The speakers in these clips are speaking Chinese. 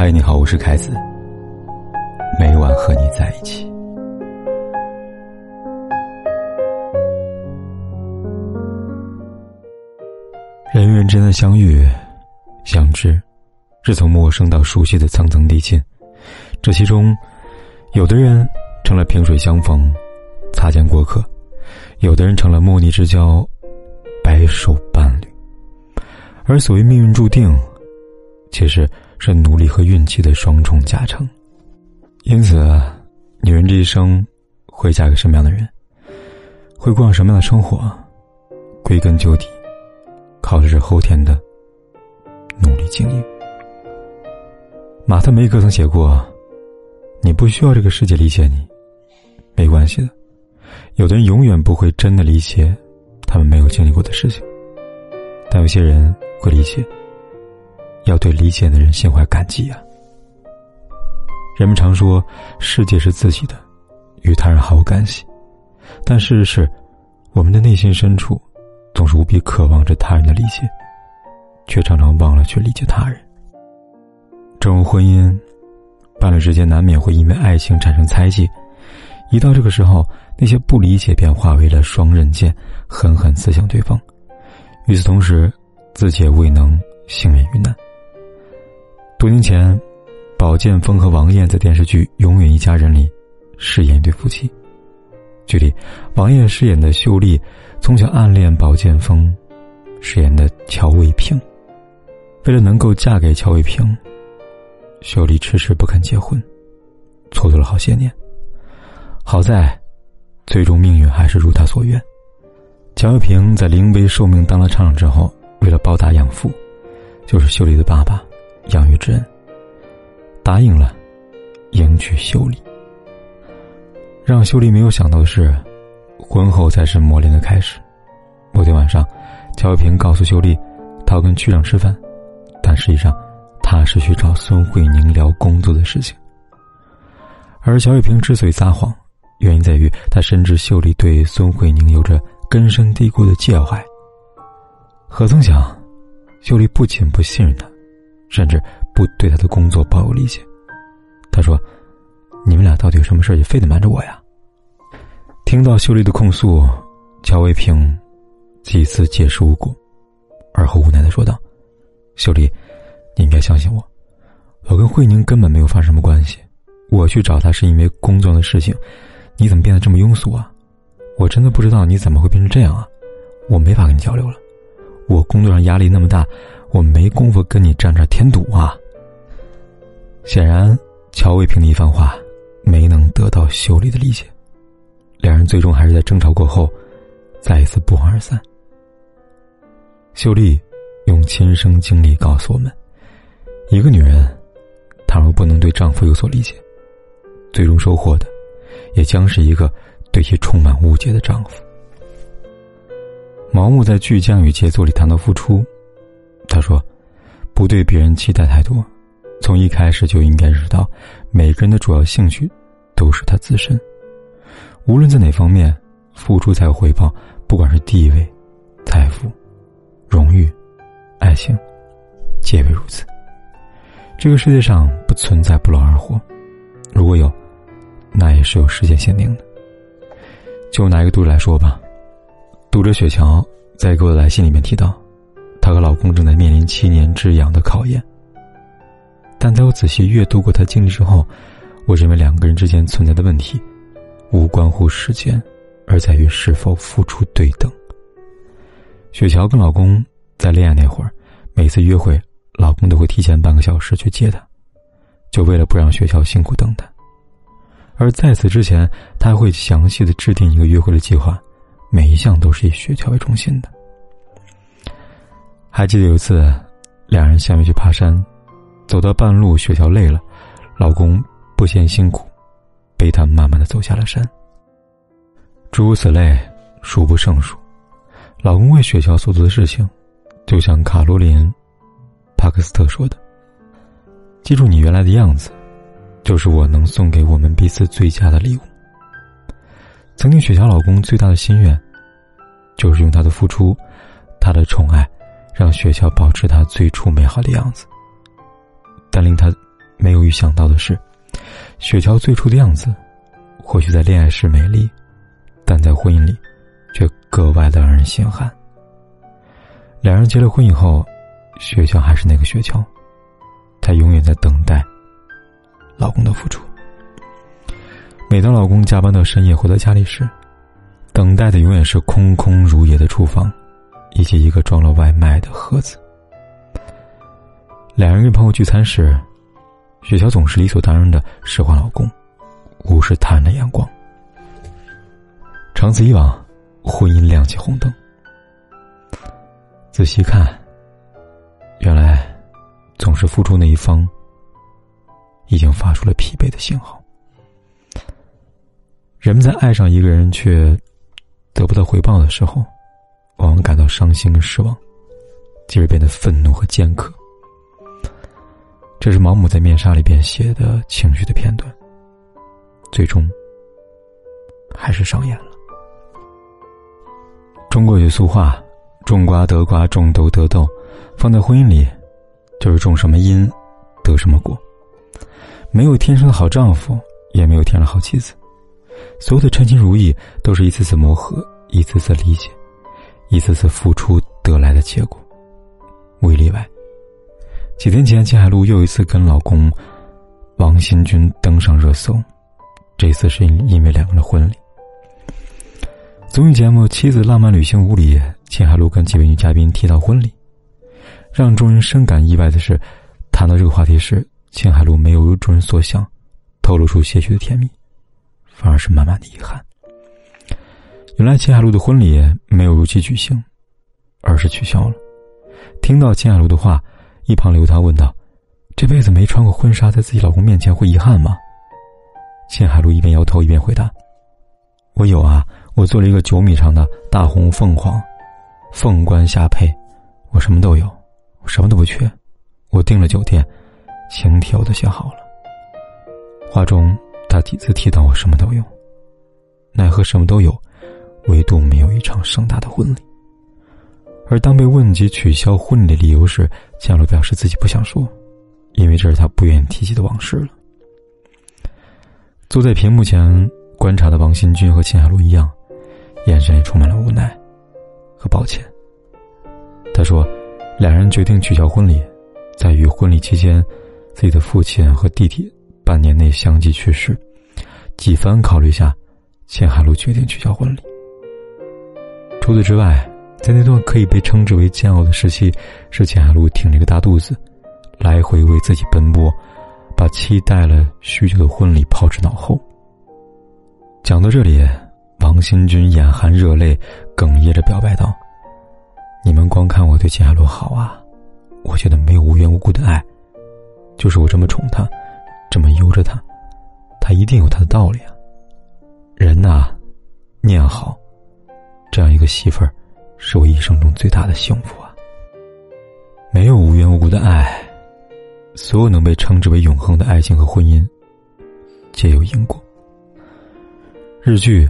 嗨，你好，我是凯子。每晚和你在一起。人与人之间的相遇、相知，是从陌生到熟悉的层层递进。这其中，有的人成了萍水相逢、擦肩过客；有的人成了莫逆之交、白首伴侣。而所谓命运注定，其实是努力和运气的双重加成。因此，女人这一生会嫁给什么样的人，会过上什么样的生活，归根究底，靠的是后天的努力经营。马特梅克曾写过：“你不需要这个世界理解你，没关系的。有的人永远不会真的理解他们没有经历过的事情，但有些人。”会理解，要对理解的人心怀感激啊。人们常说世界是自己的，与他人毫无干系，但事实是，我们的内心深处总是无比渴望着他人的理解，却常常忘了去理解他人。正如婚姻，伴侣之间难免会因为爱情产生猜忌，一到这个时候，那些不理解便化为了双刃剑，狠狠刺向对方。与此同时，自己也未能幸免于难。多年前，宝剑锋和王艳在电视剧《永远一家人》里饰演一对夫妻。剧里，王艳饰演的秀丽从小暗恋宝剑锋，饰演的乔卫平。为了能够嫁给乔卫平，秀丽迟迟不肯结婚，蹉跎了好些年。好在，最终命运还是如他所愿。乔卫平在临危受命当了厂长之后。为了报答养父，就是秀丽的爸爸养育之恩，答应了迎娶秀丽。让秀丽没有想到的是，婚后才是磨练的开始。某天晚上，乔玉平告诉秀丽，他要跟区长吃饭，但实际上他是去找孙慧宁聊工作的事情。而乔玉平之所以撒谎，原因在于他深知秀丽对孙慧宁有着根深蒂固的介怀。何曾想，秀丽不仅不信任他，甚至不对他的工作抱有理解。他说：“你们俩到底有什么事就非得瞒着我呀？”听到秀丽的控诉，乔卫平几次解释无果，而后无奈的说道：“秀丽，你应该相信我，我跟慧宁根本没有发生什么关系。我去找他是因为工作的事情，你怎么变得这么庸俗啊？我真的不知道你怎么会变成这样啊！我没法跟你交流了。”我工作上压力那么大，我没工夫跟你站这添堵啊。显然，乔卫平的一番话没能得到秀丽的理解，两人最终还是在争吵过后，再一次不欢而散。秀丽用亲身经历告诉我们：一个女人，倘若不能对丈夫有所理解，最终收获的，也将是一个对其充满误解的丈夫。毛木在《巨匠与杰作》里谈到付出，他说：“不对别人期待太多，从一开始就应该知道，每个人的主要兴趣都是他自身。无论在哪方面，付出才有回报，不管是地位、财富、荣誉、爱情，皆为如此。这个世界上不存在不劳而获，如果有，那也是有时间限定的。就拿一个度来说吧。”读者雪乔在给我的来信里面提到，她和老公正在面临七年之痒的考验。但在我仔细阅读过她经历之后，我认为两个人之间存在的问题，无关乎时间，而在于是否付出对等。雪乔跟老公在恋爱那会儿，每次约会，老公都会提前半个小时去接她，就为了不让雪乔辛苦等待。而在此之前，他会详细的制定一个约会的计划。每一项都是以雪橇为中心的。还记得有一次，两人相约去爬山，走到半路，雪橇累了，老公不嫌辛苦，背她慢慢的走下了山。诸如此类，数不胜数。老公为雪橇所做的事情，就像卡罗琳·帕克斯特说的：“记住你原来的样子，就是我能送给我们彼此最佳的礼物。”曾经，雪橇老公最大的心愿，就是用他的付出，他的宠爱，让雪橇保持他最初美好的样子。但令他没有预想到的是，雪乔最初的样子，或许在恋爱时美丽，但在婚姻里，却格外的让人心寒。两人结了婚以后，雪乔还是那个雪乔，她永远在等待老公的付出。每当老公加班到深夜回到家里时，等待的永远是空空如也的厨房，以及一个装了外卖的盒子。两人跟朋友聚餐时，雪乔总是理所当然的使唤老公，无视他人的眼光。长此以往，婚姻亮起红灯。仔细看，原来总是付出那一方已经发出了疲惫的信号。人们在爱上一个人却得不到回报的时候，往往感到伤心跟失望，继而变得愤怒和尖刻。这是毛姆在《面纱》里边写的情绪的片段，最终还是上演了。中国有俗话。种瓜得瓜，种豆得豆，放在婚姻里，就是种什么因，得什么果。没有天生的好丈夫，也没有天生的好妻子。所有的称心如意，都是一次次磨合，一次次理解，一次次付出得来的结果，无一例外。几天前，金海璐又一次跟老公王新军登上热搜，这次是因为两个人的婚礼。综艺节目《妻子浪漫旅行屋》里，秦海璐跟几位女嘉宾提到婚礼，让众人深感意外的是，谈到这个话题时，秦海璐没有如众人所想，透露出些许的甜蜜，反而是满满的遗憾。原来秦海璐的婚礼没有如期举行，而是取消了。听到秦海璐的话，一旁刘涛问道：“这辈子没穿过婚纱，在自己老公面前会遗憾吗？”秦海璐一边摇头一边回答：“我有啊。”我做了一个九米长的大红凤凰，凤冠霞帔，我什么都有，我什么都不缺。我订了酒店，请帖我都写好了。话中，他几次提到我什么都有，奈何什么都有，唯独没有一场盛大的婚礼。而当被问及取消婚礼的理由时，江洛表示自己不想说，因为这是他不愿意提起的往事了。坐在屏幕前观察的王新军和秦海璐一样。眼神里充满了无奈和抱歉。他说：“两人决定取消婚礼，在于婚礼期间，自己的父亲和弟弟半年内相继去世。几番考虑下，钱海璐决定取消婚礼。除此之外，在那段可以被称之为煎熬的时期，是秦海璐挺着个大肚子，来回为自己奔波，把期待了许久的婚礼抛之脑后。”讲到这里。王新军眼含热泪，哽咽着表白道：“你们光看我对秦海璐好啊，我觉得没有无缘无故的爱，就是我这么宠她，这么悠着她，她一定有她的道理啊。人呐，念好，这样一个媳妇儿，是我一生中最大的幸福啊。没有无缘无故的爱，所有能被称之为永恒的爱情和婚姻，皆有因果。日剧。”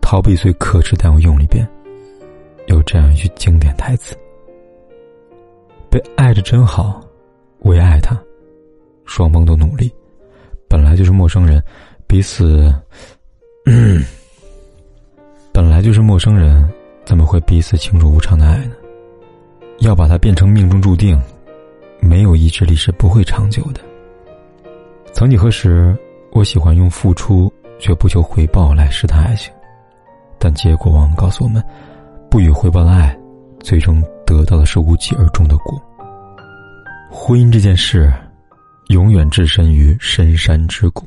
逃避最可耻但又用力边，有这样一句经典台词：“被爱着真好，为爱他，双方都努力。本来就是陌生人，彼此，本来就是陌生人，怎么会彼此情楚无常的爱呢？要把它变成命中注定，没有意志力是不会长久的。曾几何时，我喜欢用付出却不求回报来试探爱情。”但结果往往告诉我们，不予回报的爱，最终得到的是无疾而终的果。婚姻这件事，永远置身于深山之谷。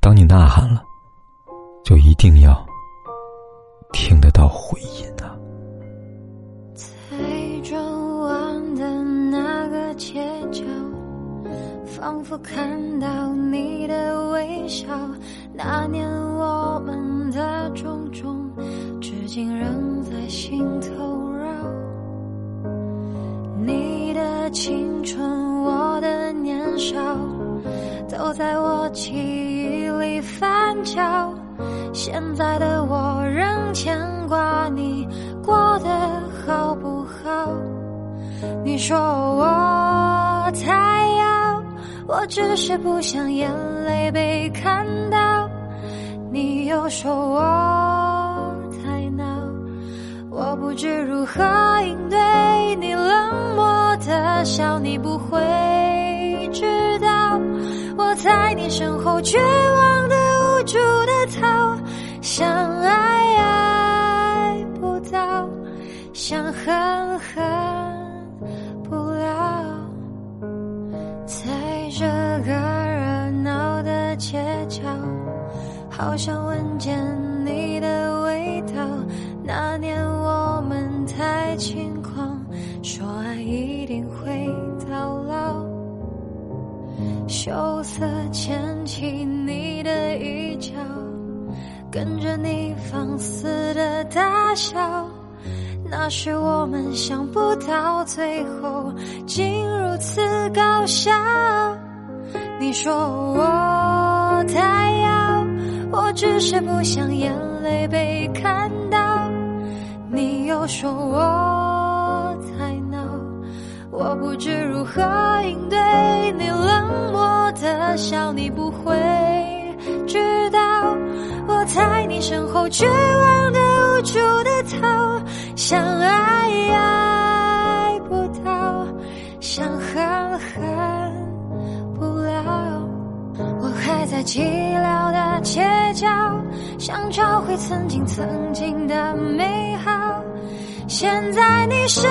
当你呐喊了，就一定要听得到回音啊！在转弯的那个街角，仿佛看到你的微笑。那年我们的种种，至今仍在心头绕。你的青春，我的年少，都在我记忆里翻搅。现在的我仍牵挂你过得好不好？你说我太要。我只是不想眼泪被看到。你又说我太闹，我不知如何应对你冷漠的笑，你不会知道我在你身后绝望，想爱爱不到，想恨恨不了，在这个热闹的街角。好想闻见你的味道。那年我们太轻狂，说爱一定会到老。羞涩牵起，跟着你放肆的大笑。那是我们想不到最后竟如此搞笑。你说我太傲。我只是不想眼泪被看到，你又说我太闹，我不知如何应对你冷漠的笑，你不会在你身后绝望的无助的逃，想爱爱不到，想恨恨不了，我还在寂寥的街角。想找回曾经曾经的美好，现在你身